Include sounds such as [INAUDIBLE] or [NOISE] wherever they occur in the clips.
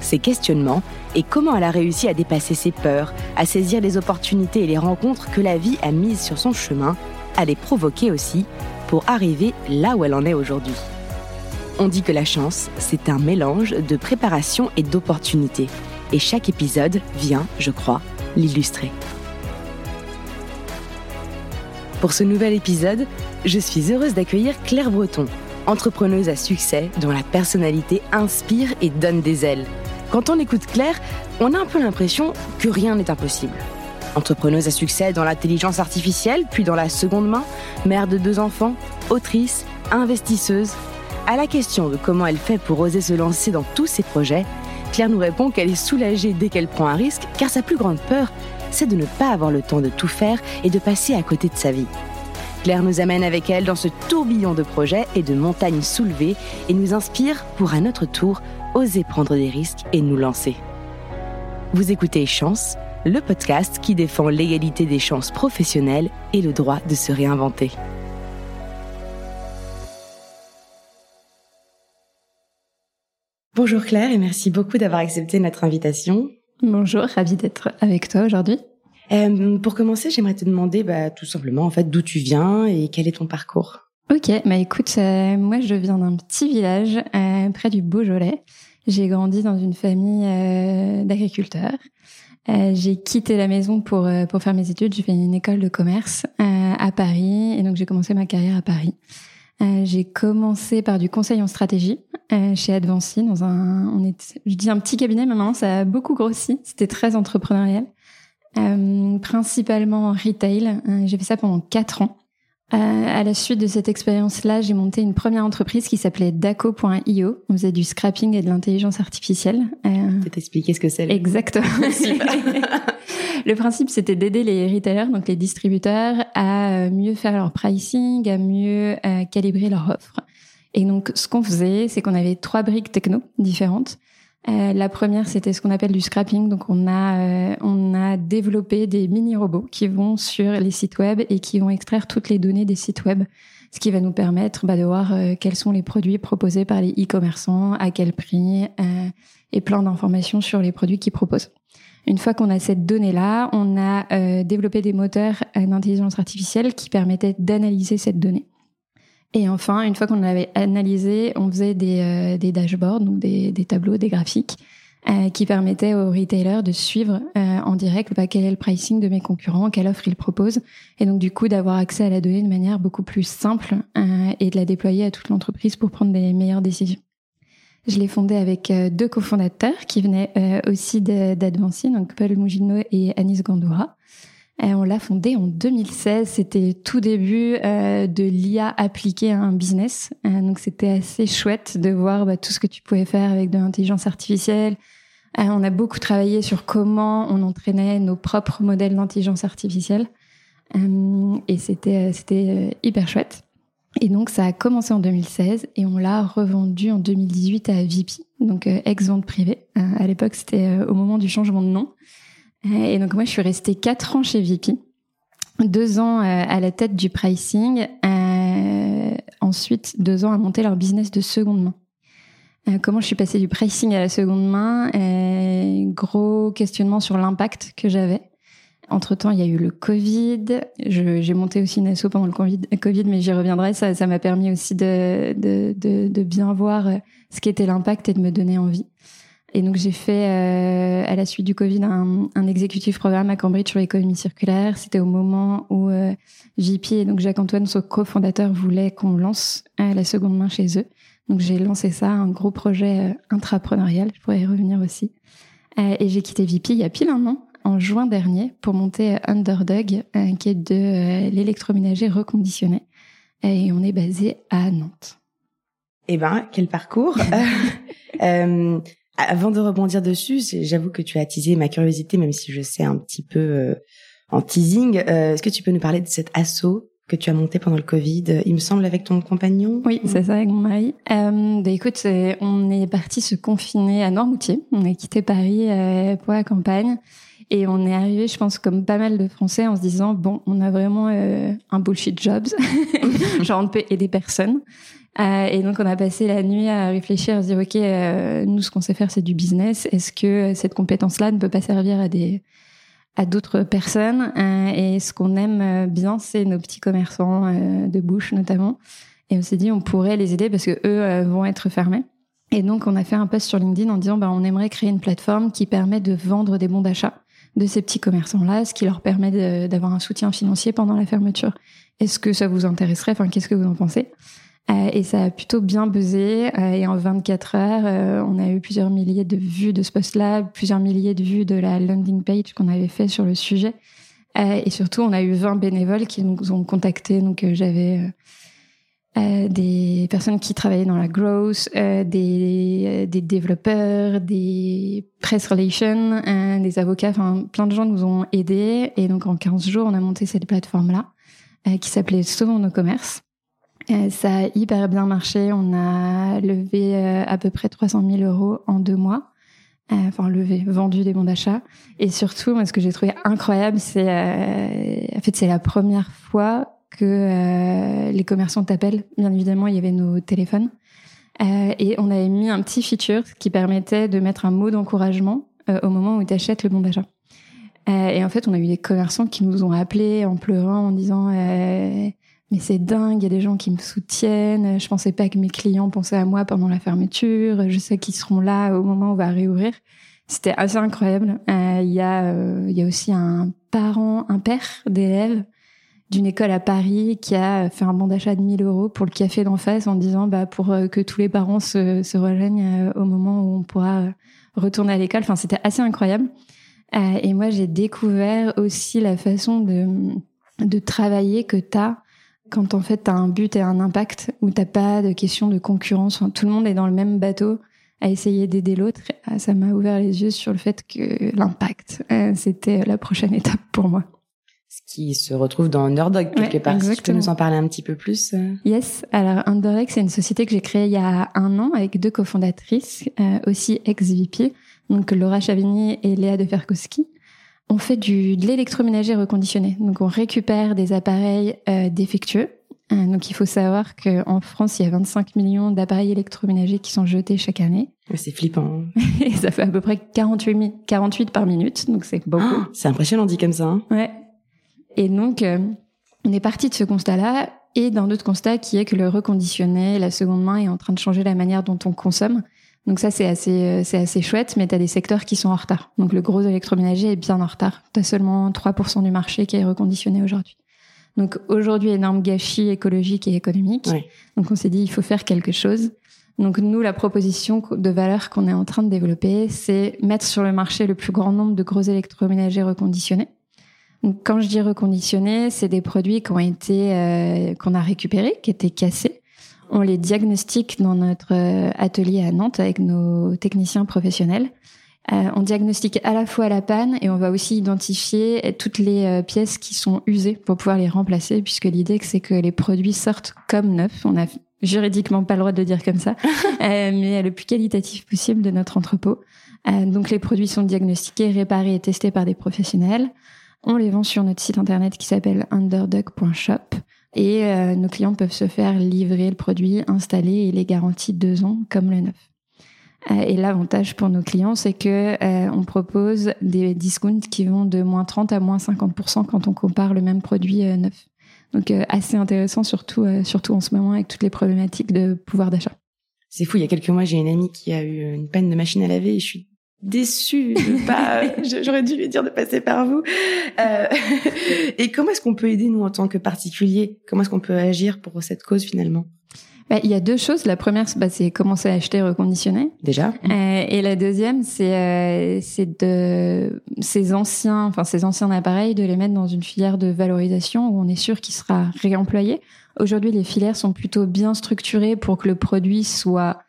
ses questionnements et comment elle a réussi à dépasser ses peurs, à saisir les opportunités et les rencontres que la vie a mises sur son chemin, à les provoquer aussi pour arriver là où elle en est aujourd'hui. On dit que la chance, c'est un mélange de préparation et d'opportunités. Et chaque épisode vient, je crois, l'illustrer. Pour ce nouvel épisode, je suis heureuse d'accueillir Claire Breton, entrepreneuse à succès dont la personnalité inspire et donne des ailes. Quand on écoute Claire, on a un peu l'impression que rien n'est impossible. Entrepreneuse à succès dans l'intelligence artificielle, puis dans la seconde main, mère de deux enfants, autrice, investisseuse. À la question de comment elle fait pour oser se lancer dans tous ses projets, Claire nous répond qu'elle est soulagée dès qu'elle prend un risque, car sa plus grande peur, c'est de ne pas avoir le temps de tout faire et de passer à côté de sa vie. Claire nous amène avec elle dans ce tourbillon de projets et de montagnes soulevées et nous inspire pour à notre tour oser prendre des risques et nous lancer. Vous écoutez Chance, le podcast qui défend l'égalité des chances professionnelles et le droit de se réinventer. Bonjour Claire et merci beaucoup d'avoir accepté notre invitation. Bonjour, ravie d'être avec toi aujourd'hui. Euh, pour commencer, j'aimerais te demander bah, tout simplement en fait d'où tu viens et quel est ton parcours? Ok, bah écoute, euh, moi je viens d'un petit village euh, près du Beaujolais. J'ai grandi dans une famille euh, d'agriculteurs. j'ai quitté la maison pour pour faire mes études. J'ai fait une école de commerce à Paris et donc j'ai commencé ma carrière à Paris. j'ai commencé par du conseil en stratégie chez Advancy dans un on est je dis un petit cabinet mais maintenant ça a beaucoup grossi. C'était très entrepreneurial. Euh, principalement en retail. Euh, j'ai fait ça pendant quatre ans. Euh, à la suite de cette expérience-là, j'ai monté une première entreprise qui s'appelait Daco.io. On faisait du scrapping et de l'intelligence artificielle. Euh, expliquer ce que c'est. Exactement. [LAUGHS] [LAUGHS] le principe, c'était d'aider les retailers, donc les distributeurs, à mieux faire leur pricing, à mieux calibrer leur offre. Et donc, ce qu'on faisait, c'est qu'on avait trois briques techno différentes. Euh, la première, c'était ce qu'on appelle du scrapping. Donc, on a, euh, on a développé des mini-robots qui vont sur les sites web et qui vont extraire toutes les données des sites web, ce qui va nous permettre bah, de voir euh, quels sont les produits proposés par les e-commerçants, à quel prix, et plein d'informations sur les produits qu'ils proposent. Une fois qu'on a cette donnée-là, on a développé des moteurs d'intelligence artificielle qui permettaient d'analyser cette donnée et enfin, une fois qu'on avait analysé, on faisait des, euh, des dashboards, donc des, des, tableaux, des graphiques, euh, qui permettaient aux retailers de suivre euh, en direct bah, quel est le pricing de mes concurrents, quelle offre ils proposent, et donc du coup d'avoir accès à la donnée de manière beaucoup plus simple et de la déployer à toute l'entreprise pour prendre des meilleures décisions. Je l'ai fondé avec deux cofondateurs qui venaient aussi d'Advancy, donc Paul Mugino et Anis Gandoura. Et on l'a fondé en 2016. C'était tout début euh, de l'IA appliquée à un business. Euh, donc c'était assez chouette de voir bah, tout ce que tu pouvais faire avec de l'intelligence artificielle. Euh, on a beaucoup travaillé sur comment on entraînait nos propres modèles d'intelligence artificielle. et c'était c'était hyper chouette. Et donc ça a commencé en 2016 et on l'a revendu en 2018 à VP, donc ex-vente privée. à l'époque, c'était au moment du changement de nom. Et donc moi, je suis restée quatre ans chez VP, deux ans euh, à la tête du pricing, euh, ensuite deux ans à monter leur business de seconde main. Euh, comment je suis passée du pricing à la seconde main? Gros questionnement sur l'impact que j'avais. Entre temps, il y a eu le Covid. J'ai monté aussi une asso pendant le COVID, mais j'y reviendrai. Ça, m'a permis aussi de, de, de bien voir ce qu'était l'impact et de me donner envie. Et donc j'ai fait euh, à la suite du Covid un, exécutif programme à Cambridge sur l'économie circulaire. C'était au moment où euh, et donc Jacques-Antoine, son cofondateur, voulaient qu'on lance euh, la seconde main chez eux. Donc j'ai lancé ça, un gros projet euh, intrapreneurial. Je pourrais y revenir aussi. Et j'ai quitté VP il y a pile un an, en juin dernier, pour monter Underdog, qui est de l'électroménager reconditionné. Et on est basé à Nantes. Eh ben, quel parcours [LAUGHS] Avant de rebondir dessus, j'avoue que tu as attisé ma curiosité, même si je sais un petit peu euh, en teasing. Euh, est-ce que tu peux nous parler de cet assaut que tu as monté pendant le Covid, il me semble, avec ton compagnon? Oui, c'est ça, avec mon mari. Euh, bah, écoute, on est parti se confiner à Noirmoutier. On a quitté Paris euh, pour la campagne. Et on est arrivé, je pense, comme pas mal de Français, en se disant, bon, on a vraiment euh, un bullshit jobs. [LAUGHS] Genre, on peut aider personne. Euh, et donc, on a passé la nuit à réfléchir, à se dire, OK, euh, nous, ce qu'on sait faire, c'est du business. Est-ce que cette compétence-là ne peut pas servir à des à d'autres personnes? Euh, Et ce qu'on aime bien, c'est nos petits commerçants de bouche, notamment. Et on s'est dit, on pourrait les aider parce que eux vont être fermés. Et donc, on a fait un post sur LinkedIn en disant, bah, on aimerait créer une plateforme qui permet de vendre des bons d'achat de ces petits commerçants-là, ce qui leur permet d'avoir un soutien financier pendant la fermeture. Est-ce que ça vous intéresserait? Enfin, qu'est-ce que vous en pensez? euh, Et ça a plutôt bien buzzé. Euh, et en 24 heures, euh, on a eu plusieurs milliers de vues de ce post-là, plusieurs milliers de vues de la landing page qu'on avait fait sur le sujet. et surtout, on a eu 20 bénévoles qui nous ont contactés. Donc, j'avais euh, des personnes qui travaillaient dans la growth, euh, des, développeurs, des press relations, euh, des avocats, enfin plein de gens nous ont aidés et donc en 15 jours on a monté cette plateforme là qui s'appelait Sauvons nos commerces. Ça a hyper bien marché, on a levé à peu près 300 000 euros en deux mois. Enfin, levé, vendu des bons d'achat. Et surtout, moi, ce que j'ai trouvé incroyable, c'est, en fait, c'est la première fois que euh, les commerçants t'appellent. Bien évidemment, il y avait nos téléphones. Euh, et on avait mis un petit feature qui permettait de mettre un mot d'encouragement euh, au moment où tu achètes le bon d'achat. et en fait, on a eu des commerçants qui nous ont appelés en pleurant, en disant mais c'est dingue, il y a des gens qui me soutiennent. Je pensais pas que mes clients pensaient à moi pendant la fermeture. Je sais qu'ils seront là au moment où on va réouvrir. C'était assez incroyable. Il y a, il y a aussi un parent, un père d'élèves d'une école à Paris qui a fait un bon d'achat de 1000 euros pour le café d'en face en disant bah pour euh, que tous les parents se, rejoignent euh, au moment où on pourra euh, retourner à l'école. Enfin, c'était assez incroyable. et moi, j'ai découvert aussi la façon de, de travailler que tu as quand en fait tu as un but et un impact où t'as pas de question de concurrence. tout le monde est dans le même bateau à essayer d'aider l'autre. Ça m'a ouvert les yeux sur le fait que l'impact, c'était la prochaine étape pour moi ce qui se retrouve dans Underdog quelque part. Exactement. tu peux nous en parler un petit peu plus euh Yes. Alors Underdog, c'est une société que j'ai créée il y a un an avec deux cofondatrices, euh, aussi ex-VP, donc Laura Chavigny et Léa de Ferkowski. On fait du de l'électroménager reconditionné. Donc on récupère des appareils euh, défectueux. Euh, donc il faut savoir qu'en France, il y a 25 millions d'appareils électroménagers qui sont jetés chaque année. C'est flippant. [LAUGHS] et ça fait à peu près 48, 48 par minute, donc c'est beaucoup. Oh, c'est impressionnant dit comme ça. Hein ouais. Et donc, euh, on est parti de ce constat-là et d'un autre constat qui est que le reconditionné, la seconde main est en train de changer la manière dont on consomme. Donc ça, c'est assez, euh, c'est assez chouette, mais tu as des secteurs qui sont en retard. Donc le gros électroménager est bien en retard. Tu as seulement 3% du marché qui est reconditionné aujourd'hui. Donc aujourd'hui, énorme gâchis écologique et économique. Donc on s'est dit, il faut faire quelque chose. Donc nous, la proposition de valeur qu'on est en train de développer, c'est mettre sur le marché le plus grand nombre de gros électroménagers reconditionnés quand je dis reconditionner, c'est des produits qui ont été euh, qu'on a récupérés, qui étaient cassés. On les diagnostique dans notre euh, atelier à Nantes avec nos techniciens professionnels. Euh, on diagnostique à la fois la panne et on va aussi identifier toutes les euh, pièces qui sont usées pour pouvoir les remplacer, puisque l'idée c'est que les produits sortent comme neufs. On a juridiquement pas le droit de le dire comme ça, [LAUGHS] mais le plus qualitatif possible de notre entrepôt. donc les produits sont diagnostiqués, réparés et testés par des professionnels. On les vend sur notre site internet qui s'appelle underdog.shop et euh, nos clients peuvent se faire livrer le produit, installer et les garanties deux ans comme le neuf. Euh, et l'avantage pour nos clients, c'est que euh, on propose des discounts qui vont de moins 30 à moins 50% quand on compare le même produit neuf. Donc assez intéressant, surtout surtout en ce moment avec toutes les problématiques de pouvoir d'achat. C'est fou. Il y a quelques mois, j'ai une amie qui a eu une panne de machine à laver et je suis déçue de [LAUGHS] pas j'aurais dû lui dire de passer par vous euh, [LAUGHS] et comment est-ce qu'on peut aider nous en tant que particuliers? Comment est-ce qu'on peut agir pour cette cause finalement? Bah, il y a deux choses. La première, bah, c'est commencer à acheter reconditionné. Déjà. Euh, et la deuxième, c'est euh, c'est de ces anciens, enfin ces anciens appareils, de les mettre dans une filière de valorisation où on est sûr qu'il sera réemployé. Aujourd'hui, les filières sont plutôt bien structurées pour que le produit soit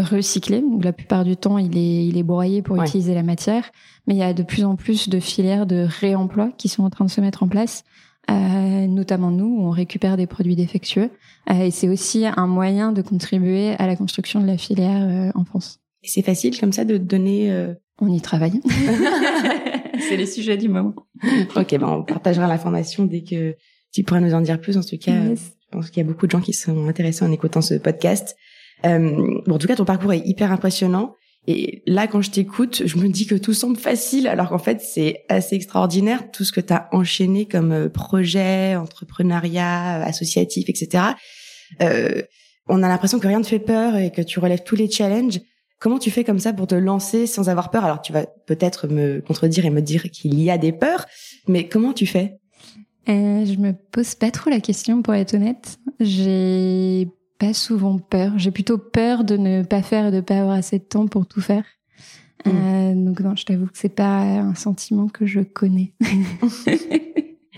recyclé. Donc, la plupart du temps, il est, il est broyé pour utiliser la matière. Mais il y a de plus en plus de filières de réemploi qui sont en train de se mettre en place. Euh, notamment nous, où on récupère des produits défectueux. Euh, et c'est aussi un moyen de contribuer à la construction de la filière euh, en France. Et c'est facile comme ça de donner... Euh, on y travaille. [LAUGHS] c'est les sujets du moment. ok, ben on partagera l'information dès que tu pourras nous en dire plus. En tout cas, je pense qu'il y a beaucoup de gens qui sont intéressés en écoutant ce podcast. Euh, bon, en tout cas, ton parcours est hyper impressionnant. Et là, quand je t'écoute, je me dis que tout semble facile, alors qu'en fait, c'est assez extraordinaire tout ce que tu as enchaîné comme euh, projet, entrepreneuriat, euh, associatif, etc. Euh, on a l'impression que rien ne fait peur et que tu relèves tous les challenges. Comment tu fais comme ça pour te lancer sans avoir peur? Alors, tu vas peut-être me contredire et me dire qu'il y a des peurs, mais comment tu fais? Euh, Je me pose pas trop la question, pour être honnête. J'ai pas souvent peur. J'ai plutôt peur de ne pas faire et de pas avoir assez de temps pour tout faire. Hmm. Euh, donc non, je t'avoue que c'est pas un sentiment que je connais. [LAUGHS]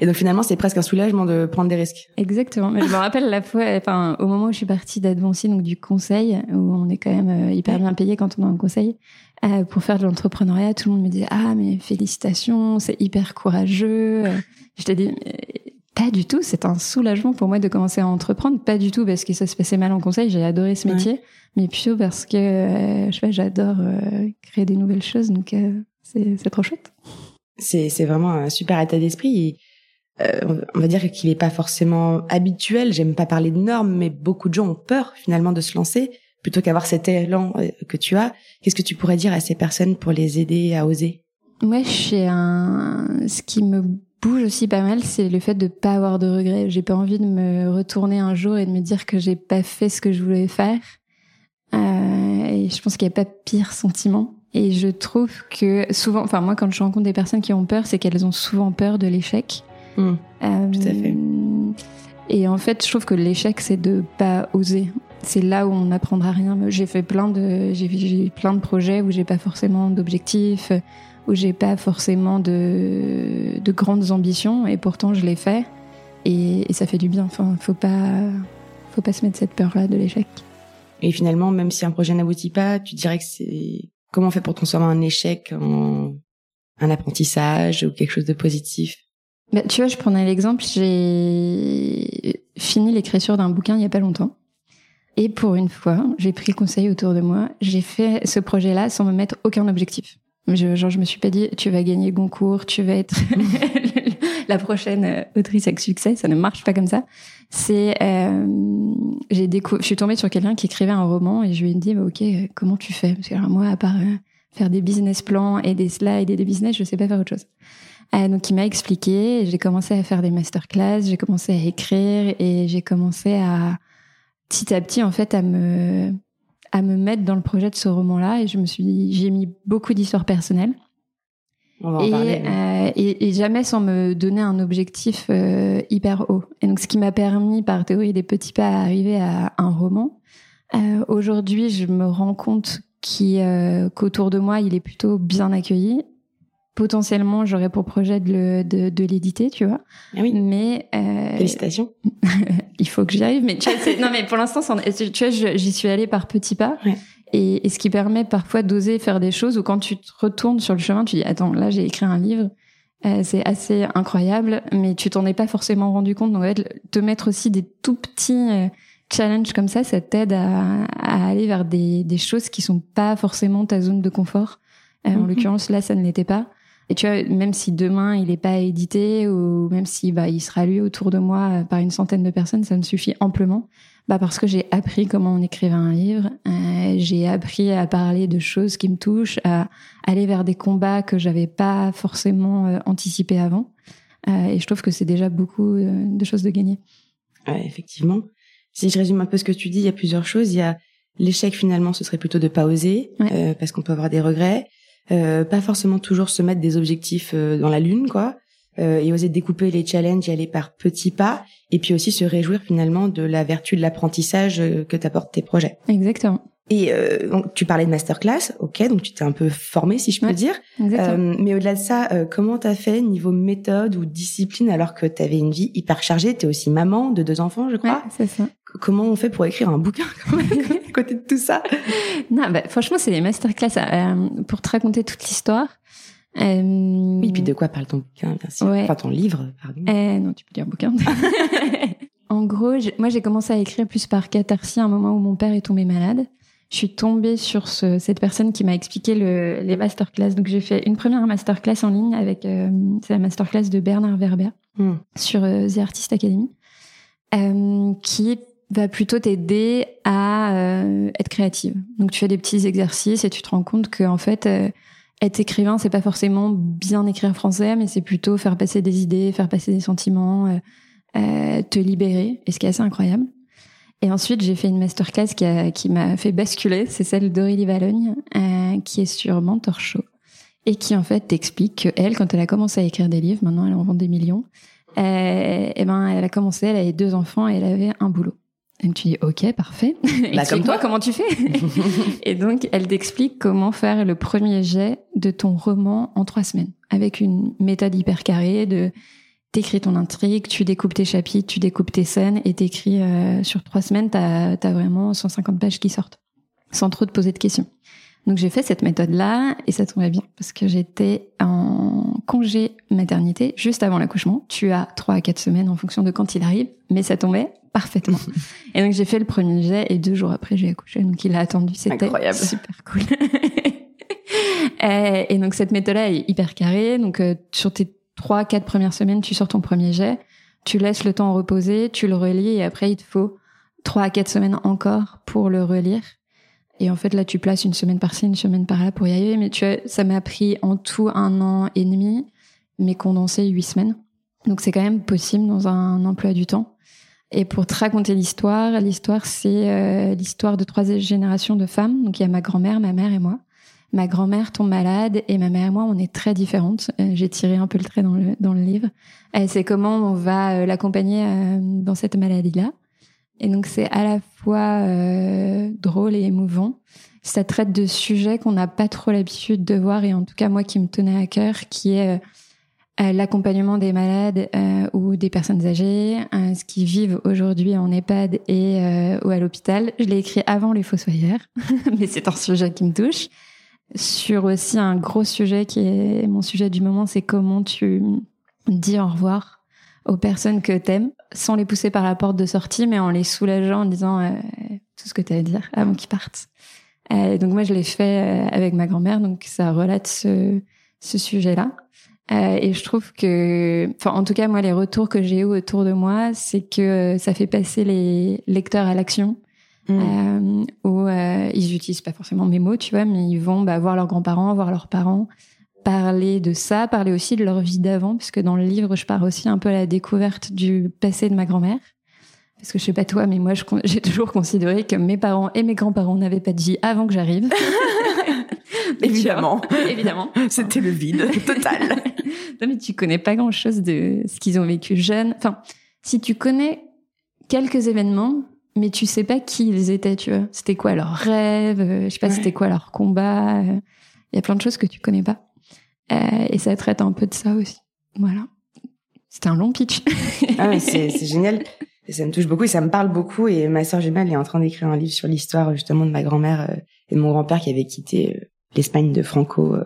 et donc finalement, c'est presque un soulagement de prendre des risques. Exactement. Mais je me rappelle la fois, enfin au moment où je suis partie d'Advancy, donc du conseil, où on est quand même euh, hyper bien payé quand on est en conseil, euh, pour faire de l'entrepreneuriat, tout le monde me disait ah mais félicitations, c'est hyper courageux. Je t'ai dit pas du tout. C'est un soulagement pour moi de commencer à entreprendre. Pas du tout parce que ça se passait mal en conseil. J'ai adoré ce métier, mais plutôt parce que euh, je sais pas, j'adore euh, créer des nouvelles choses. Donc euh, c'est c'est trop chouette. C'est c'est vraiment un super état d'esprit. on va dire qu'il est pas forcément habituel. J'aime pas parler de normes, mais beaucoup de gens ont peur finalement de se lancer plutôt qu'avoir cet élan que tu as. Qu'est-ce que tu pourrais dire à ces personnes pour les aider à oser? Moi, je suis un. Ce qui me bouge aussi pas mal, c'est le fait de pas avoir de regrets. J'ai pas envie de me retourner un jour et de me dire que j'ai pas fait ce que je voulais faire. Euh, et je pense qu'il n'y a pas pire sentiment. Et je trouve que souvent, enfin moi quand je rencontre des personnes qui ont peur, c'est qu'elles ont souvent peur de l'échec. Mmh, euh, tout à fait. Et en fait, je trouve que l'échec, c'est de pas oser. C'est là où on n'apprendra rien. J'ai fait plein de, j'ai plein de projets où j'ai pas forcément d'objectifs où j'ai pas forcément de, de, grandes ambitions et pourtant je l'ai fait et, ça fait du bien. Enfin, faut pas, faut pas se mettre cette peur-là de l'échec. Et finalement, même si un projet n'aboutit pas, tu dirais que c'est comment on fait pour transformer un échec en un apprentissage ou quelque chose de positif? Bah, Tu vois, je prenais l'exemple, j'ai fini l'écriture d'un bouquin il y a pas longtemps. Et pour une fois, j'ai pris conseil autour de moi. J'ai fait ce projet-là sans me mettre aucun objectif. Je, genre, je me suis pas dit, tu vas gagner Goncourt, tu vas être [LAUGHS] la prochaine euh, autrice avec succès. Ça ne marche pas comme ça. C'est, euh, j'ai découvert, je suis tombée sur quelqu'un qui écrivait un roman et je lui ai dit, bah, ok, euh, comment tu fais? Parce que moi, à part euh, faire des business plans et des slides et des business, je sais pas faire autre chose. Donc, il m'a expliqué. J'ai commencé à faire des masterclass, j'ai commencé à écrire et j'ai commencé à petit à petit, en fait, à me à me mettre dans le projet de ce roman-là et je me suis dit, j'ai mis beaucoup d'histoires personnelles. On va en et, parler, euh, et, et, jamais sans me donner un objectif euh, hyper haut. Et donc, ce qui m'a permis, par théorie des petits pas, à arriver à un roman. Euh, Aujourd'hui, je me rends compte euh, qu'autour de moi, il est plutôt bien accueilli potentiellement j'aurais pour projet de, de, de l'éditer, tu vois. Ah oui. Mais euh, félicitations. [LAUGHS] il faut que j'y arrive, mais tu vois, non mais pour l'instant, tu vois, j'y suis allée par petits pas. Ouais. Et, et, ce qui permet parfois d'oser faire des choses où quand tu te retournes sur le chemin, tu dis attends, là j'ai écrit un livre, euh, c'est assez incroyable, mais tu t'en es pas forcément rendu compte. Donc te mettre aussi des tout petits euh, challenges comme ça, ça t'aide à, à, aller vers des, des choses qui sont pas forcément ta zone de confort. Euh, En mm-hmm. l'occurrence, là, ça ne l'était pas. Et tu vois, même si demain il n'est pas édité ou même si bah, il sera lu autour de moi par une centaine de personnes, ça me suffit amplement. Bah parce que j'ai appris comment on écrivait un livre, euh, j'ai appris à parler de choses qui me touchent, à aller vers des combats que j'avais pas forcément euh, anticipés avant. Euh, et je trouve que c'est déjà beaucoup euh, de choses de gagner. Ouais, effectivement. Si je résume un peu ce que tu dis, il y a plusieurs choses. Il y a l'échec finalement, ce serait plutôt de pas oser, ouais. euh, parce qu'on peut avoir des regrets. Euh, pas forcément toujours se mettre des objectifs euh, dans la lune, quoi, euh, et oser découper les challenges et aller par petits pas, et puis aussi se réjouir finalement de la vertu de l'apprentissage que t'apportent tes projets. Exactement. Et euh, donc, tu parlais de masterclass, ok, donc tu t'es un peu formé, si je peux ouais, dire. Euh, mais au-delà de ça, euh, comment t'as fait niveau méthode ou discipline alors que t'avais une vie hyper chargée? T'es aussi maman de deux enfants, je crois. Ouais, c'est ça. Comment on fait pour écrire un bouquin [LAUGHS] [LAUGHS] à côté de tout ça? Non, bah, franchement, c'est des masterclass euh, pour te raconter toute l'histoire. Euh... Oui, puis de quoi parle ton bouquin, bien sûr. Enfin, ton livre, pardon. Euh, non, tu peux dire bouquin. [LAUGHS] en gros, moi, j'ai commencé à écrire plus par catharsis à un moment où mon père est tombé malade. Je suis tombée sur ce, cette personne qui m'a expliqué le, les masterclass. Donc, j'ai fait une première masterclass en ligne avec, euh, c'est la masterclass de Bernard Werber hmm. sur euh, The Artist Academy, euh, qui va plutôt t'aider à euh, être créative. Donc tu fais des petits exercices et tu te rends compte que en fait euh, être écrivain c'est pas forcément bien écrire français mais c'est plutôt faire passer des idées, faire passer des sentiments, euh, te libérer et ce qui est assez incroyable. Et ensuite j'ai fait une masterclass qui a, qui m'a fait basculer, c'est celle d'Aurélie Valogne qui est sur Mentor Show et qui en fait t'explique que elle quand elle a commencé à écrire des livres, maintenant elle en vend des millions. et eh ben elle a commencé, elle avait deux enfants et elle avait un boulot. Et tu dis ok parfait. [LAUGHS] Bah, comme toi comment tu fais [LAUGHS] Et donc elle t'explique comment faire le premier jet de ton roman en trois semaines avec une méthode hyper carrée de t'écris ton intrigue, tu découpes tes chapitres, tu découpes tes scènes et t'écris euh, sur trois semaines t'as as vraiment 150 pages qui sortent sans trop te poser de questions. Donc j'ai fait cette méthode-là et ça tombait bien parce que j'étais en congé maternité juste avant l'accouchement. Tu as trois à quatre semaines en fonction de quand il arrive, mais ça tombait parfaitement. [LAUGHS] et donc j'ai fait le premier jet et deux jours après j'ai accouché. Donc il a attendu, c'était super cool. [LAUGHS] et, donc cette méthode-là est hyper carrée. Donc euh, sur tes trois quatre premières semaines, tu sors ton premier jet, tu laisses le temps reposer, tu le relis et après il te faut trois à quatre semaines encore pour le relire et en fait, là, tu places une semaine par-ci, une semaine par-là pour y arriver. Mais tu vois, ça m'a pris en tout un an et demi, mais condensé huit semaines. Donc c'est quand même possible dans un emploi du temps. Et pour te raconter l'histoire, l'histoire c'est euh, l'histoire de trois générations de femmes. Donc il y a ma grand-mère, ma mère et moi. Ma grand-mère tombe malade et ma mère et moi on est très différentes. Euh, j'ai tiré un peu le trait dans le dans le livre. c'est comment on va euh, l'accompagner dans cette maladie-là. Et donc c'est à la fois euh, drôle et émouvant. Ça traite de sujets qu'on n'a pas trop l'habitude de voir et en tout cas moi qui me tenait à cœur, qui est euh, euh l'accompagnement des malades euh, ou des personnes âgées, euh, ce qui vivent aujourd'hui en EHPAD et ou à l'hôpital. Je l'ai écrit avant les Fossoyeurs, [LAUGHS] mais c'est un sujet qui me touche. Sur aussi un gros sujet qui est mon sujet du moment, c'est comment tu dis au revoir aux personnes que t'aimes, sans les pousser par la porte de sortie, mais en les soulageant, en disant euh, tout ce que tu as à dire avant qu'ils partent. Euh, donc moi, je l'ai fait euh, avec ma grand-mère, donc ça relate ce, ce sujet-là. Euh, et je trouve que, enfin, en tout cas, moi, les retours que j'ai eu autour de moi, c'est que ça fait passer les lecteurs à l'action. Mmh. où ils utilisent pas forcément mes mots, tu vois, mais ils vont bah, voir leurs grands-parents, voir leurs parents, parler de ça, parler aussi de leur vie d'avant, puisque dans le livre, je pars aussi un peu à la découverte du passé de ma grand-mère. Parce que je sais pas toi, mais moi, [LAUGHS] j'ai toujours considéré que mes parents et mes grands-parents n'avaient pas de vie avant que j'arrive. [LAUGHS] [LAUGHS] évidemment. évidemment. C'était le vide total. non, mais tu connais pas grand-chose de ce qu'ils ont vécu jeunes. Enfin, si tu connais quelques événements, mais tu sais pas qui ils étaient, tu vois. C'était quoi leurs rêves, euh, je sais pas, c'était quoi leur combat. Euh, il y a plein de choses que tu connais pas. Euh, et ça traite un peu de ça aussi. Voilà. C'était un long pitch. [LAUGHS] ah, c'est génial. ça me touche beaucoup et ça me parle beaucoup. Et ma sœur Gemma, elle est en train d'écrire un livre sur l'histoire justement de ma grand-mère euh, et de mon grand-père qui avait quitté euh, l'Espagne de Franco.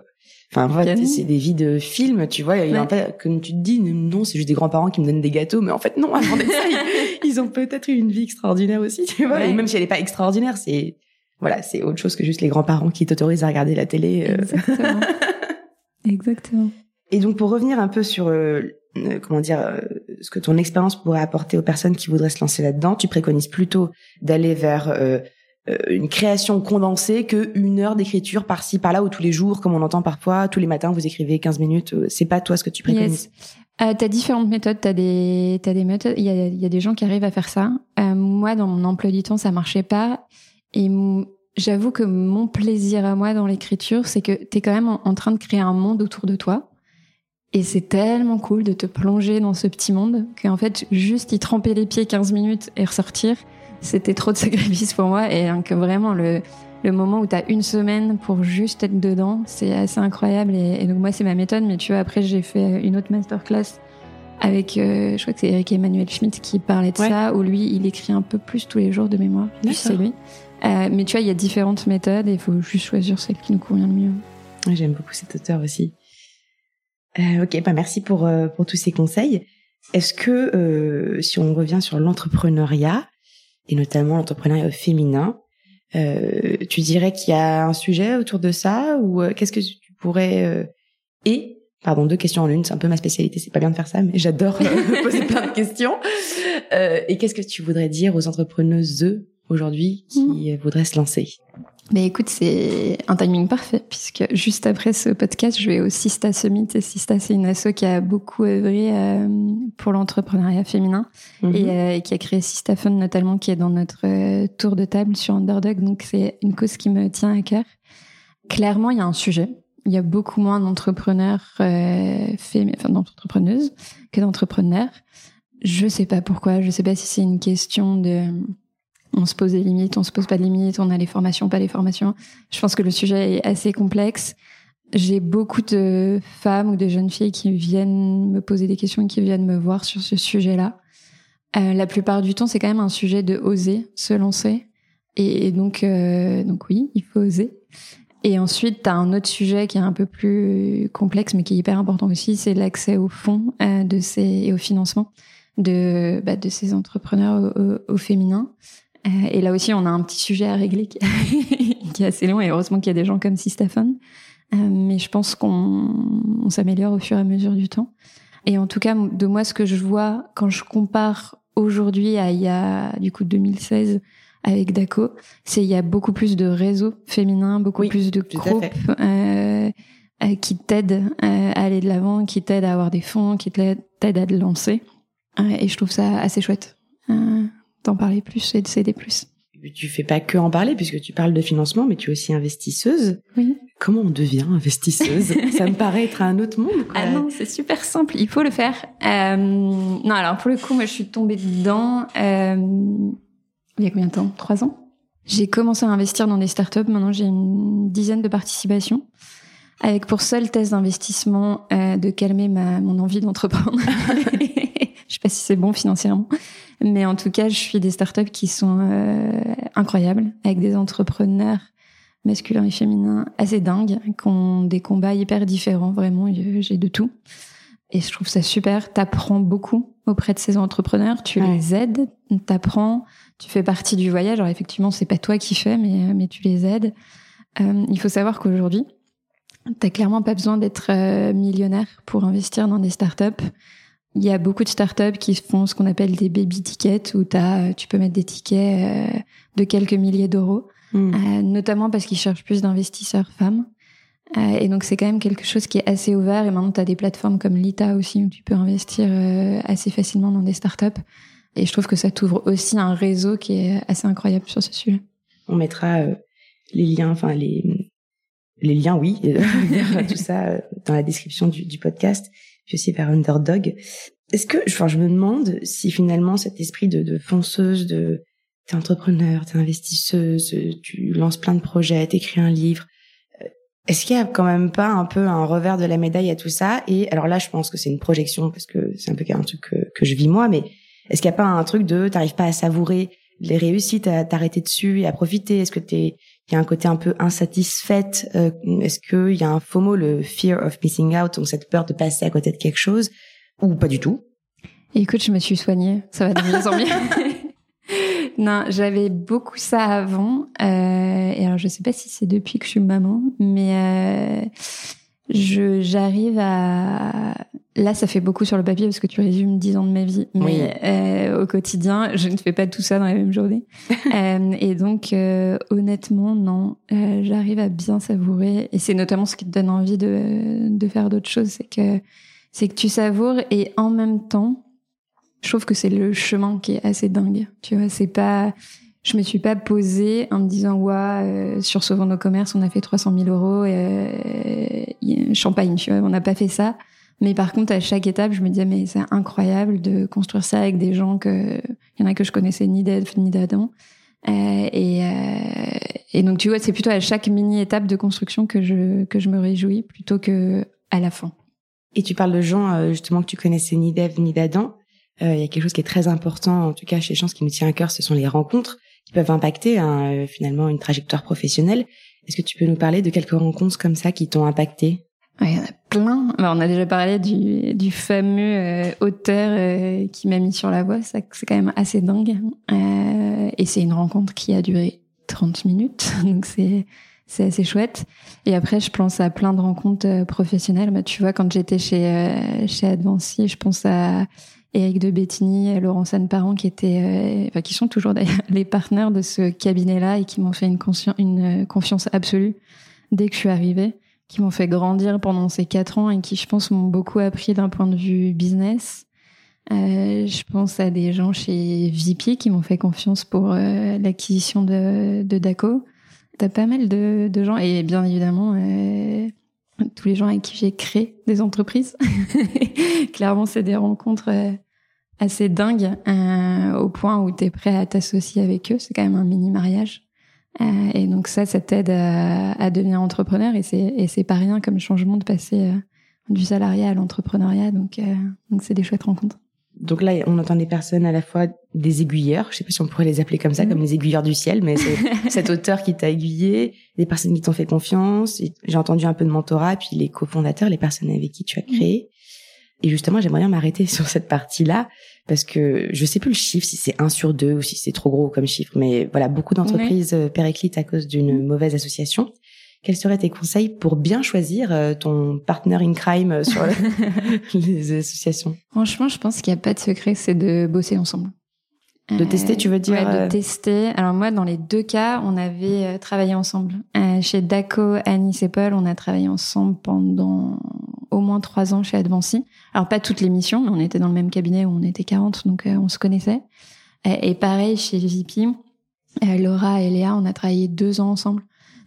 Enfin, en fait, c'est des vies de films, tu vois. Ouais. comme tu te dis, non, c'est juste des grands-parents qui me donnent des gâteaux, mais en fait, non, avant ça, ils, ont peut-être eu une vie extraordinaire aussi, tu vois. Et même si elle n'est pas extraordinaire, c'est voilà, c'est autre chose que juste les grands-parents qui t'autorisent à regarder la télé. Exactement. [LAUGHS] Exactement. Et donc pour revenir un peu sur euh, euh, comment dire euh, ce que ton expérience pourrait apporter aux personnes qui voudraient se lancer là-dedans, tu préconises plutôt d'aller vers une création condensée que une heure d'écriture par-ci par-là ou tous les jours comme on entend parfois tous les matins vous écrivez 15 minutes c'est pas toi ce que tu préconises? Yes. t'as différentes méthodes t'as des t'as des méthodes il y a, y a des gens qui arrivent à faire ça moi dans mon emploi du temps ça marchait pas et j'avoue que mon plaisir à moi dans l'écriture, c'est que tu es quand même en, train de créer un monde autour de toi. Et c'est tellement cool de te plonger dans ce petit monde qu'en fait, juste y tremper les pieds 15 minutes et ressortir, c'était trop de [LAUGHS] sacrifice pour moi. Et que vraiment, le, le moment où tu as une semaine pour juste être dedans, c'est assez incroyable. Et, donc, moi, c'est ma méthode. Mais tu vois, après, j'ai fait une autre masterclass avec, euh, je crois que c'est Eric Emmanuel Schmitt qui parlait de ça, où lui, il écrit un peu plus tous les jours de mémoire. C'est lui. Euh, mais tu vois, il y a différentes méthodes et il faut juste choisir celle qui nous convient le mieux. J'aime beaucoup cet auteur aussi. Euh, ok, bah merci pour euh, pour tous ces conseils. Est-ce que si on revient sur l'entrepreneuriat et notamment l'entrepreneuriat féminin, tu dirais qu'il y a un sujet autour de ça ou qu'est-ce que tu pourrais et pardon deux questions en une, c'est un peu ma spécialité, c'est pas bien de faire ça, mais j'adore [LAUGHS] poser plein de questions. et qu'est-ce que tu voudrais dire aux entrepreneuses aujourd'hui qui mmh. voudraient se lancer mais écoute, c'est un timing parfait puisque juste après ce podcast, je vais au Sista Summit. Et Sista, c'est une asso qui a beaucoup œuvré euh, pour l'entrepreneuriat féminin mhm. euh, et, qui a créé Sista Fund notamment, qui est dans notre euh, tour de table sur Underdog. Donc c'est une cause qui me tient à cœur. Clairement, il y a un sujet. Il y a beaucoup moins d'entrepreneurs enfin d'entrepreneuses que d'entrepreneurs. Je sais pas pourquoi. Je sais pas si c'est une question de on se pose des limites, on se pose pas de limites, on a les formations, pas les formations. Je pense que le sujet est assez complexe. J'ai beaucoup de femmes ou de jeunes filles qui viennent me poser des questions et qui viennent me voir sur ce sujet-là. Euh, la plupart du temps, c'est quand même un sujet de oser se lancer. Et, donc, euh, donc oui, il faut oser. Et ensuite, tu as un autre sujet qui est un peu plus complexe, mais qui est hyper important aussi, c'est l'accès aux fonds euh, de ces, et au financement de, bah, de ces entrepreneurs au, au féminin. Euh, et là aussi, on a un petit sujet à régler qui, [LAUGHS] est assez long. Et heureusement qu'il y a des gens comme si Stéphane. Euh, mais je pense qu'on s'améliore au fur et à mesure du temps. Et en tout cas, de moi, ce que je vois quand je compare aujourd'hui à il y a du coup 2016 avec Daco, c'est il y a beaucoup plus de réseaux féminins, beaucoup plus de groupes euh, euh, qui t'aident à aller de l'avant, qui t'aident à avoir des fonds, qui t'aident à te lancer. et je trouve ça assez chouette d'en parler plus et de s'aider plus. Tu fais pas que en parler puisque tu parles de financement, mais tu es aussi investisseuse. Oui. Comment on devient investisseuse? [LAUGHS] Ça me paraît être un autre monde. Ah non, c'est super simple. Il faut le faire. Euh, non, alors pour le coup, moi, je suis tombée dedans euh, il y a combien de temps? Trois ans? J'ai commencé à investir dans des startups. Maintenant, j'ai une dizaine de participations avec pour seule thèse d'investissement euh, de calmer ma mon envie d'entreprendre. [LAUGHS] je sais pas si c'est bon financièrement, mais en tout cas, je suis des startups qui sont euh, incroyables, avec des entrepreneurs masculins et féminins assez dingues, qui ont des combats hyper différents. Vraiment, j'ai de tout. Et je trouve ça super. T'apprends beaucoup auprès de ces entrepreneurs. Tu les aides, t'apprends. Tu fais partie du voyage. Alors effectivement, c'est pas toi qui fais, mais mais tu les aides. Euh, il faut savoir qu'aujourd'hui, t'as clairement pas besoin d'être euh, millionnaire pour investir dans des startups. Il y a beaucoup de startups qui font ce qu'on appelle des baby tickets où as, tu peux mettre des tickets euh, de quelques milliers d'euros, hmm. euh, notamment parce qu'ils cherchent plus d'investisseurs femmes. Euh, et donc c'est quand même quelque chose qui est assez ouvert. Et maintenant tu as des plateformes comme Lita aussi où tu peux investir assez facilement dans des startups. Et je trouve que ça t'ouvre aussi un réseau qui est assez incroyable sur ce sujet. On mettra les liens, enfin les les liens, oui, [LAUGHS] [LAUGHS] tout ça dans la description du, du podcast puis aussi vers Underdog. Est-ce que, enfin, je me demande si finalement cet esprit de, de fonceuse, de t'es entrepreneur, t'es investisseuse, tu lances plein de projets, t'écris un livre. Euh, est-ce qu'il y a quand même pas un peu un revers de la médaille à tout ça? Et alors là, je pense que c'est une projection parce que c'est un peu un truc que, que je vis moi, mais est-ce qu'il y a pas un truc de t'arrives pas à savourer les réussites, à t'arrêter dessus et à profiter? Est-ce que t'es il y a un côté un peu insatisfaite. Euh, est-ce qu'il y a un mot, le fear of missing out, donc cette peur de passer à côté de quelque chose, ou pas du tout? Écoute, je me suis soignée, ça va de mieux en mieux. [LAUGHS] non, j'avais beaucoup ça avant. Euh, et alors, je sais pas si c'est depuis que je suis maman, mais euh, je j'arrive à Là, ça fait beaucoup sur le papier parce que tu résumes dix ans de ma vie, mais euh, au quotidien, [LAUGHS] je ne fais pas tout ça dans la même journée. [LAUGHS] euh, et donc, euh, honnêtement, non, j'arrive à bien savourer. Et c'est notamment ce qui te donne envie de, de faire d'autres choses, c'est que c'est que tu savoures et en même temps, je trouve que c'est le chemin qui est assez dingue. Tu vois, c'est pas, je me suis pas posée en me disant ouais, sur Sauvons nos commerces, on a fait 300 000 euros, et, champagne, tu vois, on n'a pas fait ça. Mais par contre, à chaque étape, je me disais, mais c'est incroyable de construire ça avec des gens que, il y en a que je connaissais ni d'Ève ni d'Adam. Euh, et, euh, et donc, tu vois, c'est plutôt à chaque mini étape de construction que je, que je me réjouis plutôt que à la fin. Et tu parles de gens justement que tu connaissais ni d'Ève ni d'Adam. Il y a quelque chose qui est très important, en tout cas chez Chance, qui me tient à cœur, ce sont les rencontres peuvent impacter hein, finalement une trajectoire professionnelle. Est-ce que tu peux nous parler de quelques rencontres comme ça qui t'ont impacté? Il y en a plein. on a déjà parlé du, du fameux euh, auteur euh, qui m'a mis sur la voie. C'est quand même assez dingue. Euh, et c'est une rencontre qui a duré 30 minutes. [LAUGHS] Donc c'est c'est assez chouette. Et après, je pense à plein de rencontres euh, professionnelles. Bah, tu vois, quand j'étais chez chez Advancy, je pense à Eric de Bettini, Laurent Sanparent, qui étaient, enfin, qui sont toujours d'ailleurs [LAUGHS] les partenaires de ce cabinet-là et qui m'ont fait une, une confiance absolue dès que je suis arrivée qui m'ont fait grandir pendant ces quatre ans et qui, je pense, m'ont beaucoup appris d'un point de vue business. Euh, je pense à des gens chez VP qui m'ont fait confiance pour euh, l'acquisition de, de Daco. T'as pas mal de, de, gens et bien évidemment euh, tous les gens avec qui j'ai créé des entreprises. [LAUGHS] Clairement, c'est des rencontres euh, assez dingues euh, au point où tu es prêt à t'associer avec eux. C'est quand même un mini mariage. Euh, et donc ça, ça t'aide à, à, devenir entrepreneur et c'est et c'est pas rien comme changement de passer euh, du salariat à l'entrepreneuriat. Donc euh, donc c'est des chouettes rencontres. Donc là, on entend des personnes à la fois des aiguilleurs, je sais pas si on pourrait les appeler comme ça, comme les aiguilleurs du ciel, mais c'est [LAUGHS] cet auteur qui t'a aiguillé, des personnes qui t'ont fait confiance. J'ai entendu un peu de mentorat, puis les cofondateurs, les personnes avec qui tu as créé. Et justement, j'aimerais bien m'arrêter [LAUGHS] sur cette partie-là parce que je sais plus le chiffre, si c'est un sur deux ou si c'est trop gros comme chiffre, mais voilà, beaucoup d'entreprises euh, périclitent à cause d'une mauvaise association. Quels seraient tes conseils pour bien choisir euh, ton partner in crime euh, sur [LAUGHS] [LAUGHS] les associations? Franchement, je pense qu'il n'y a pas de secret, c'est de bosser ensemble. De tester, tu veux dire ouais, de tester. Alors moi, dans les deux cas, on avait travaillé ensemble. chez Daco, Anis et Paul, on a travaillé ensemble pendant au moins trois ans chez Advancy. Alors pas toutes les missions, mais on était dans le même cabinet où on était 40, donc euh, on se connaissait. Et, pareil chez VP, euh, Laura et Léa, on a travaillé deux ans ensemble.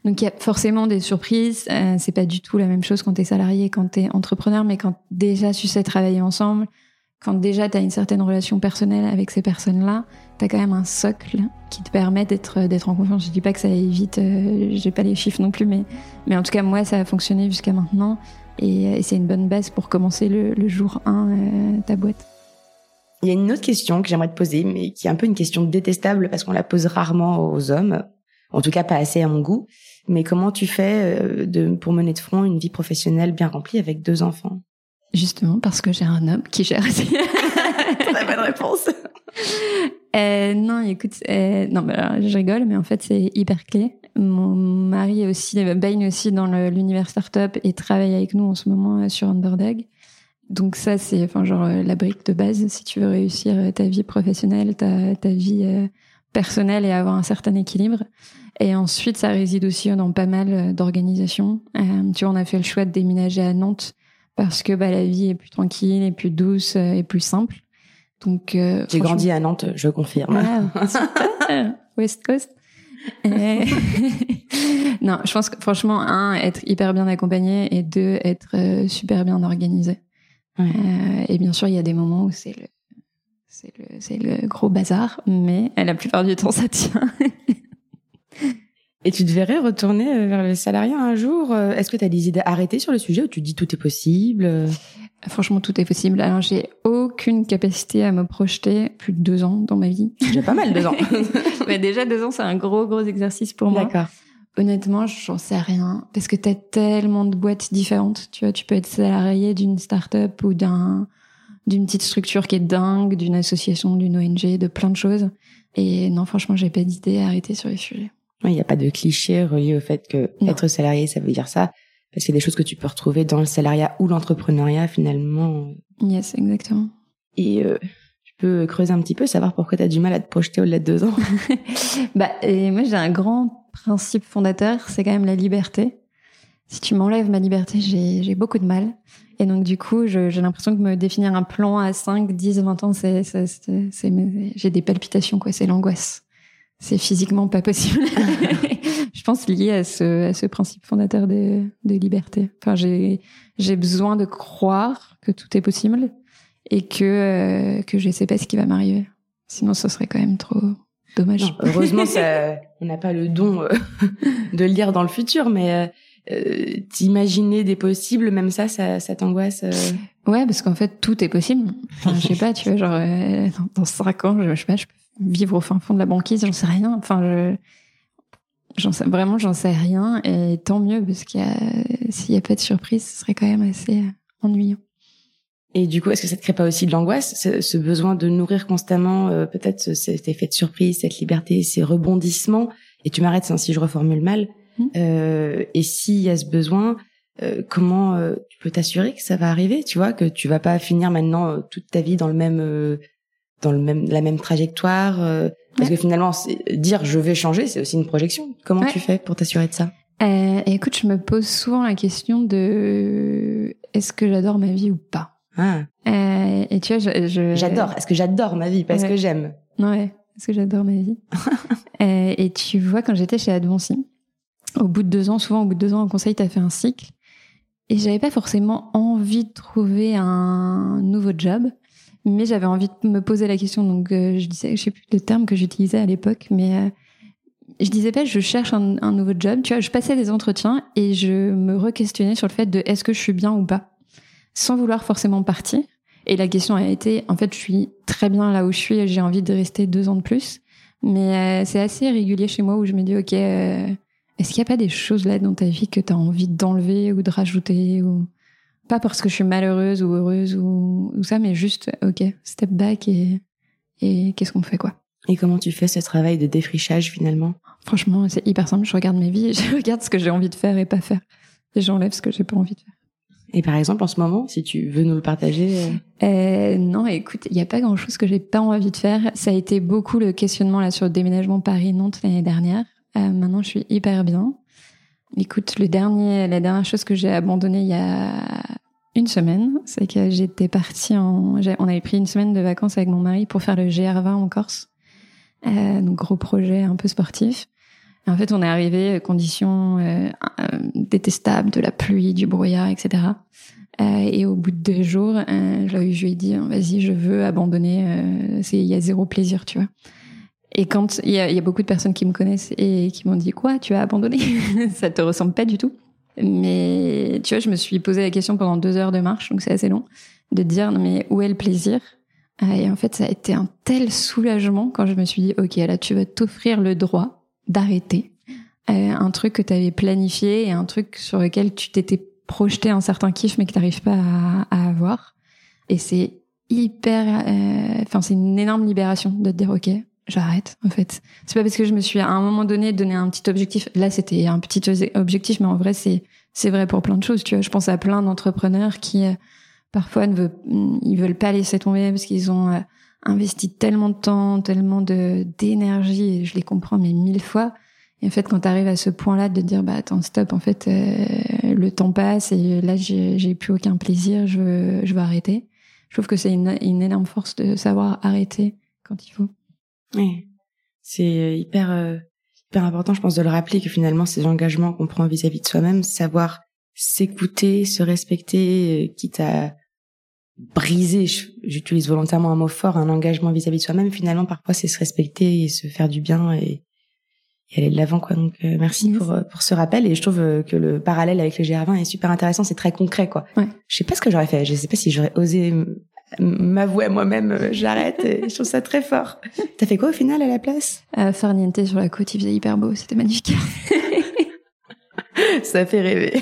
Donc il y a forcément des surprises. Euh, c'est pas du tout la même chose quand t'es salarié, quand t'es entrepreneur, mais quand déjà tu sais travailler ensemble, quand déjà t'as une certaine relation personnelle avec ces personnes-là, t'as quand même un socle qui te permet d'être d'être en confiance. Je dis pas que ça évite, euh, j'ai pas les chiffres non plus, mais mais en tout cas moi ça a fonctionné jusqu'à maintenant. Et, c'est une bonne base pour commencer le, jour 1 euh, ta boîte. Il y a une autre question que j'aimerais te poser, mais qui est un peu une question détestable parce qu'on la pose rarement aux hommes, en tout cas pas assez à mon goût. Mais comment tu fais euh, pour mener de front une vie professionnelle bien remplie avec deux enfants? Justement parce que j'ai un homme qui gère. [LAUGHS] Très bonne réponse. Euh, non, écoute, euh, non, bah, je rigole, mais en fait c'est hyper clé. Mon mari est aussi baigne aussi dans l'univers startup et travaille avec nous en ce moment euh, sur Underdog. Donc ça c'est, enfin genre euh, la brique de base si tu veux réussir ta vie professionnelle, ta, ta vie personnelle et avoir un certain équilibre. Et ensuite ça réside aussi dans pas mal d'organisations. tu vois, on a fait le choix de déménager à Nantes parce que bah, la vie est plus tranquille et plus douce et plus simple. Donc euh, j'ai grandi à Nantes, je confirme. super. West Coast. [LAUGHS] non, je pense que franchement, un, être hyper bien accompagné et deux, être euh, super bien organisé. Euh, et bien sûr, il y a des moments où c'est le, c'est le, c'est le gros bazar, mais la plupart du temps, ça tient. [LAUGHS] Et tu devrais retourner euh, vers le salariat un jour euh, Est-ce que tu as des idées arrêtées sur le sujet ou tu dis tout est possible Franchement, tout est possible. Alors, j'ai aucune capacité à me projeter plus de deux ans dans ma vie. [LAUGHS] J'ai pas mal deux ans. Mais [LAUGHS] déjà, deux ans, c'est un gros, gros exercice pour moi. D'accord. Honnêtement, j'en sais rien. Parce que tu as tellement de boîtes différentes. Tu vois, tu peux être salarié d'une start-up ou d'un, d'une petite structure qui est dingue, d'une association, d'une ONG, de plein de choses. Et non, franchement, j'ai pas d'idée à arrêter sur les sujets. Il n'y a pas de cliché relié au fait que être salarié, ça veut dire ça. Parce qu'il y a des choses que tu peux retrouver dans le salariat ou l'entrepreneuriat finalement. Yes, exactement. Et euh, tu peux creuser un petit peu, savoir pourquoi tu as du mal à te projeter au-delà de deux ans. [LAUGHS] bah, et moi j'ai un grand principe fondateur, c'est quand même la liberté. Si tu m'enlèves ma liberté, j'ai beaucoup de mal. Et donc du coup, j'ai l'impression que me définir un plan à 5, 10, 20 ans, c'est j'ai des palpitations quoi, c'est l'angoisse c'est physiquement pas possible. [LAUGHS] je pense lié à ce, à ce principe fondateur de, de liberté. Enfin, j'ai j'ai besoin de croire que tout est possible et que euh, que je sais pas ce qui va m'arriver. Sinon, ce serait quand même trop dommage. heureusement, ça, [LAUGHS] on n'a pas le don euh, de lire dans le futur, mais euh, t'imaginer des possibles, même ça, ça, ça t'angoisse Ouais, parce qu'en fait, tout est possible. Enfin, je sais pas, tu vois, genre, dans, cinq ans, je, je sais pas, je peux vivre au fin fond de la banquise, j'en sais rien. Enfin, je, j'en sais, vraiment, j'en sais rien. Et tant mieux, parce qu'il y a, s'il n'y a pas de surprise, ce serait quand même assez ennuyant. Et du coup, est-ce que ça te crée pas aussi de l'angoisse, ce, besoin de nourrir constamment euh, peut-être cet effet de surprise, cette liberté, ces rebondissements? Et tu m'arrêtes si je reformule mal. Mmh. Euh, et s'il y a ce besoin, euh, comment euh, tu peux t'assurer que ça va arriver? Tu vois que tu vas pas finir maintenant euh, toute ta vie dans le même, dans le même, la même trajectoire. parce que finalement, dire je vais changer, c'est aussi une projection. Comment tu fais pour t'assurer de ça? Écoute, je me pose souvent la question de est-ce que j'adore ma vie ou pas? Ah. Euh, et tu vois, je, j'adore. Est-ce que j'adore ma vie? Parce que j'aime. Ouais, est-ce que j'adore ma vie? [LAUGHS] Euh, Et tu vois, quand j'étais chez Advancy, au bout de deux ans, souvent au bout de deux ans, en conseil, t'as fait un cycle, et j'avais pas forcément envie de trouver un nouveau job, mais j'avais envie de me poser la question. Donc, euh, je disais, je sais plus le terme que j'utilisais à l'époque, mais euh, je disais pas je cherche un, un, nouveau job. Tu vois, je passais des entretiens et je me re-questionnais sur le fait de est-ce que je suis bien ou pas sans vouloir forcément partir. Et la question a été, en fait, je suis très bien là où je suis et j'ai envie de rester deux ans de plus. Mais euh, c'est assez régulier chez moi où je me dis, OK, euh, est-ce qu'il n'y a pas des choses là dans ta vie que tu as envie d'enlever ou de rajouter ou Pas parce que je suis malheureuse ou heureuse ou, ou ça, mais juste, OK, step back et, et qu'est-ce qu'on fait, quoi. Et comment tu fais ce travail de défrichage finalement? Franchement, c'est hyper simple. Je regarde mes vies, [LAUGHS] je regarde ce que j'ai envie de faire et pas faire. Et j'enlève ce que j'ai pas envie de faire. Et par exemple, en ce moment, si tu veux nous le partager euh... euh non, écoute, il n'y a pas grand-chose que j'ai pas envie de faire. Ça a été beaucoup le questionnement là sur le déménagement Paris-Nantes l'année dernière. Euh, maintenant, je suis hyper bien. Écoute, le dernier, la dernière chose que j'ai abandonnée il y a une semaine, c'est que j'étais partie en, on avait pris une semaine de vacances avec mon mari pour faire le GR20 en Corse. Euh, donc gros projet un peu sportif en fait, on est arrivé euh, conditions euh, euh, détestables, de la pluie, du brouillard, etc. Euh, et au bout de deux jours, euh, je lui ai dit vas-y, je veux abandonner. il y a zéro plaisir, tu vois. Et quand il y a, y a, beaucoup de personnes qui me connaissent et qui m'ont dit quoi, tu as abandonné? [LAUGHS] Ça te ressemble pas du tout. Mais tu vois, je me suis posé la question pendant deux heures de marche, donc c'est assez long, de dire non mais où est le plaisir? Et en fait, ça a été un tel soulagement quand je me suis dit ok, là tu vas t'offrir le droit d'arrêter euh, un truc que tu avais planifié et un truc sur lequel tu t'étais projeté un certain kiff mais que tu n'arrives pas à, avoir. Et c'est hyper, euh, enfin c'est une énorme libération de te dire ok, j'arrête en fait. C'est pas parce que je me suis à un moment donné donné un petit objectif. Là c'était un petit objectif, mais en vrai c'est c'est vrai pour plein de choses. Tu vois, je pense à plein d'entrepreneurs qui euh, parfois ne veulent ils veulent pas laisser tomber parce qu'ils ont investi tellement de temps, tellement de d'énergie, je les comprends mais mille fois. Et en fait, quand tu arrives à ce point-là de dire bah attends stop, en fait euh, le temps passe et là j'ai plus aucun plaisir, je veux, je veux arrêter. Je trouve que c'est une, une énorme force de savoir arrêter quand il faut. Oui, c'est hyper euh, hyper important, je pense, de le rappeler que finalement ces engagements qu'on prend vis-à-vis de soi-même, savoir s'écouter, se respecter, euh, quitte à briser, j'utilise volontairement un mot fort, un engagement vis-à-vis de soi-même, finalement, parfois, c'est se respecter et se faire du bien et, aller de l'avant, quoi. Donc, euh, merci pour, euh, pour ce rappel. Et je trouve euh, que le parallèle avec le GR20 est super intéressant. C'est très concret, quoi. Ouais. Je sais pas ce que j'aurais fait. Je sais pas si j'aurais osé m'avouer à moi-même, j'arrête. je trouve ça très fort. T'as fait quoi au final à la place? Euh, Farniente sur la côte, il faisait hyper beau. C'était magnifique. [LAUGHS] ça fait rêver.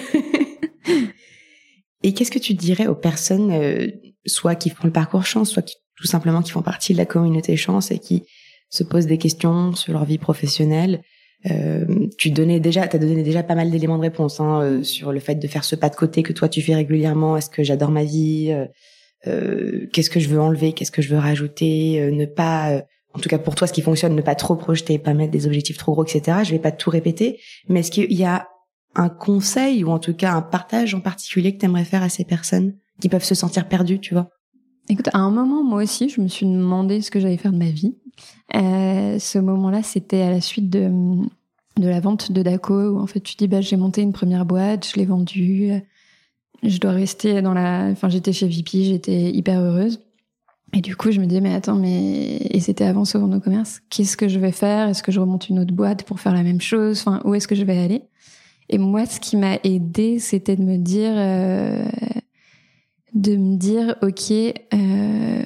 Et qu'est-ce que tu dirais aux personnes, euh, soit qui font le parcours chance, soit qui, tout simplement qui font partie de la communauté chance et qui se posent des questions sur leur vie professionnelle euh, Tu donnais déjà, t'as donné déjà pas mal d'éléments de réponse hein, euh, sur le fait de faire ce pas de côté que toi tu fais régulièrement. Est-ce que j'adore ma vie euh, Qu'est-ce que je veux enlever Qu'est-ce que je veux rajouter Ne pas en tout cas pour toi, ce qui fonctionne, ne pas trop projeter, pas mettre des objectifs trop gros, etc. Je vais pas tout répéter, mais est-ce qu'il y a un conseil ou en tout cas un partage en particulier que tu aimerais faire à ces personnes qui peuvent se sentir perdues, tu vois? Écoute, à un moment, moi aussi, je me suis demandé ce que j'allais faire de ma vie. Euh, ce moment-là, c'était à la suite de, de la vente de Daco, où en fait, tu dis, bah, j'ai monté une première boîte, je l'ai vendue, je dois rester dans la... Enfin, j'étais chez VP, j'étais hyper heureuse. Et du coup, je me disais, mais attends, mais... Et c'était avant ce nos commerce. Qu'est-ce que je vais faire? Est-ce que je remonte une autre boîte pour faire la même chose? Enfin, où est-ce que je vais aller? Et moi, ce qui m'a aidé, c'était de me dire, euh, de me dire, ok, euh,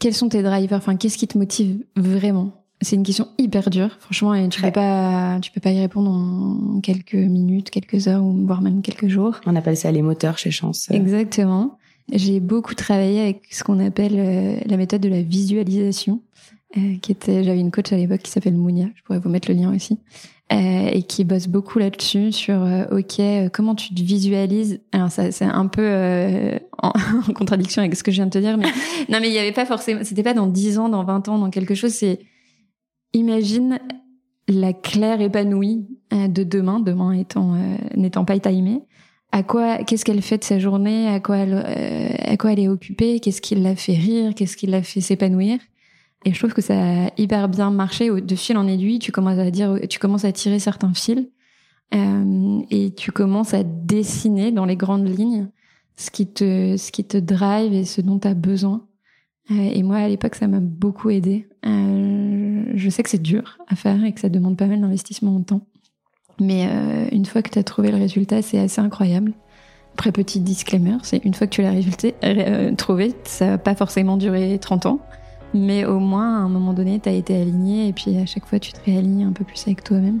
quels sont tes drivers? Enfin, qu'est-ce qui te motive vraiment? C'est une question hyper dure, franchement, et tu peux pas, tu peux pas y répondre en quelques minutes, quelques heures, ou voire même quelques jours. On appelle ça les moteurs chez Chance. Exactement. J'ai beaucoup travaillé avec ce qu'on appelle euh, la méthode de la visualisation. Euh, qui était, j'avais une coach à l'époque qui s'appelle Mounia, je pourrais vous mettre le lien aussi, euh, et qui bosse beaucoup là-dessus sur, ok, comment tu te visualises. Alors ça, c'est un peu en, [LAUGHS] en, contradiction avec ce que je viens de te dire, mais [LAUGHS] non, mais il y avait pas forcément, c'était pas dans 10 ans, dans 20 ans, dans quelque chose. C'est, imagine la Claire épanouie de demain, demain étant n'étant pas timée. À quoi, qu'est-ce qu'elle fait de sa journée, à quoi elle, à quoi elle est occupée, qu'est-ce qui l'a fait rire, qu'est-ce qui l'a fait s'épanouir? Et je trouve que ça a hyper bien marché. De fil en aiguille, tu commences à dire, tu commences à tirer certains fils euh, et tu commences à dessiner dans les grandes lignes ce qui te, ce qui te drive et ce dont tu as besoin. Euh, et moi, à l'époque, ça m'a beaucoup aidé. Euh, je sais que c'est dur à faire et que ça demande pas mal d'investissement en temps. Mais euh, une fois que tu as trouvé le résultat, c'est assez incroyable. Après, petit disclaimer, c'est une fois que tu l'as euh, trouvé, ça va pas forcément durer 30 ans. Mais au moins, à un moment donné, tu as été aligné et puis à chaque fois, tu te réalignes un peu plus avec toi-même.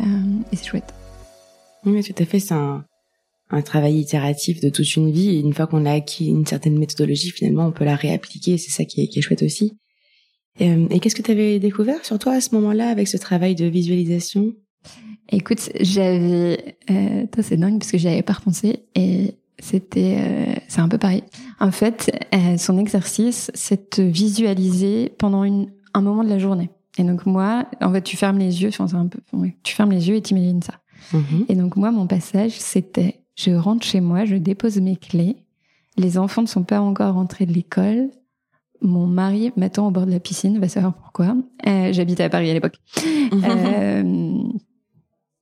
Et c'est chouette. Oui, tout à fait. C'est un, un, travail itératif de toute une vie. Et une fois qu'on a acquis une certaine méthodologie, finalement, on peut la réappliquer. C'est ça qui est, qui est, chouette aussi. Euh, et qu'est-ce que tu avais découvert sur toi à ce moment-là avec ce travail de visualisation? Écoute, j'avais... Euh, toi, c'est dingue parce que j'y avais pas repensé. Et c'était euh, c'est un peu pareil. En fait, euh, son exercice, c'est de visualiser pendant une, un moment de la journée. Et donc moi, en fait, tu fermes les yeux, enfin, un peu, tu fermes les yeux et t'imagines ça. Mm-hmm. Et donc moi, mon passage, c'était, je rentre chez moi, je dépose mes clés. Les enfants ne sont pas encore rentrés de l'école. Mon mari m'attend au bord de la piscine, va savoir pourquoi. Euh, J'habitais à Paris à l'époque. Mm-hmm.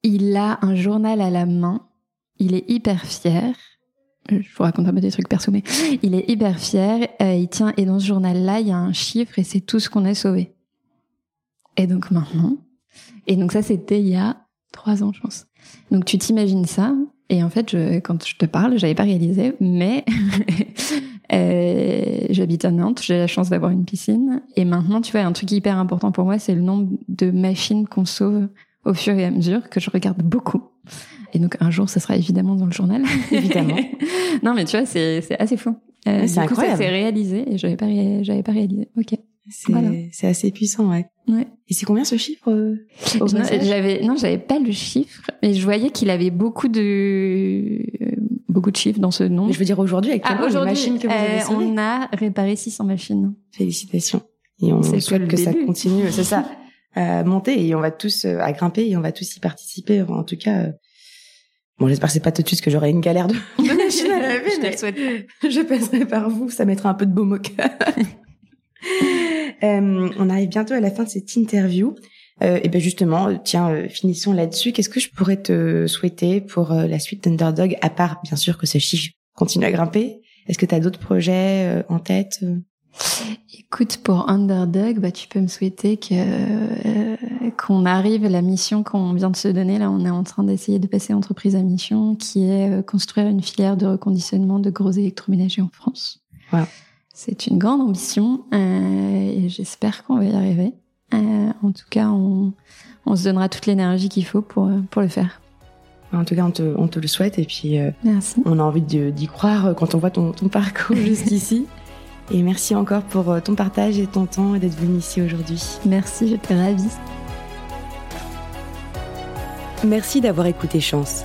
il a un journal à la main. Il est hyper fier je vous raconte un peu des trucs perso, mais il est hyper fier. Euh, il tient et dans ce journal-là, il y a un chiffre et c'est tout ce qu'on a sauvé. Et donc maintenant, et donc ça c'était il y a trois ans, je pense. Donc tu t'imagines ça? Et en fait, je, quand je te parle, j'avais pas réalisé, mais [LAUGHS] euh, j'habite à Nantes, j'ai la chance d'avoir une piscine et maintenant, tu vois, un truc hyper important pour moi, c'est le nombre de machines qu'on sauve au fur et à mesure que je regarde beaucoup. Et donc un jour, ça sera évidemment dans le journal. [LAUGHS] Évidemment. non, mais tu vois, c'est assez fou. Euh, c'est incroyable. Ça s'est réalisé et j'avais pas j'avais pas réalisé. Ok. C'est voilà. assez puissant, ouais. Ouais. Et c'est combien ce chiffre euh, J'avais non, j'avais pas le chiffre, mais je voyais qu'il avait beaucoup de beaucoup de chiffres dans ce nom. Mais je veux dire aujourd'hui avec ah, les machines que vous avez euh, On a réparé 600 machines. Félicitations. Et on souhaite que ça continue, c'est ça, à [LAUGHS] monter et on va tous à grimper et on va tous y participer. en tout cas, Bon, j'espère que c'est pas tout de suite que j'aurai une galère de, de machine à laver, je mais souhaite. je passerai par vous, ça mettra un peu de baume au cœur. [LAUGHS] euh, on arrive bientôt à la fin de cette interview. Euh, et ben justement, tiens, euh, finissons là-dessus. Qu'est-ce que je pourrais te souhaiter pour la suite d'Underdog, à part bien sûr que ce chiffre continue à grimper? Est-ce que tu as d'autres projets en tête? Écoute, pour Underdog, bah, tu peux me souhaiter que euh, qu'on arrive à la mission qu'on vient de se donner. Là, on est en train d'essayer de passer entreprise à mission, qui est euh, construire une filière de reconditionnement de gros électroménagers en France. Wow. C'est une grande ambition euh, et j'espère qu'on va y arriver. Euh, en tout cas, on, on se donnera toute l'énergie qu'il faut pour pour le faire. En tout cas, on te, on te le souhaite et puis euh, Merci. on a envie d'y croire quand on voit ton, ton parcours [LAUGHS] jusqu'ici. Et merci encore pour euh, ton partage et ton temps et d'être venu ici aujourd'hui. Merci, j'étais ravie. Merci d'avoir écouté Chance,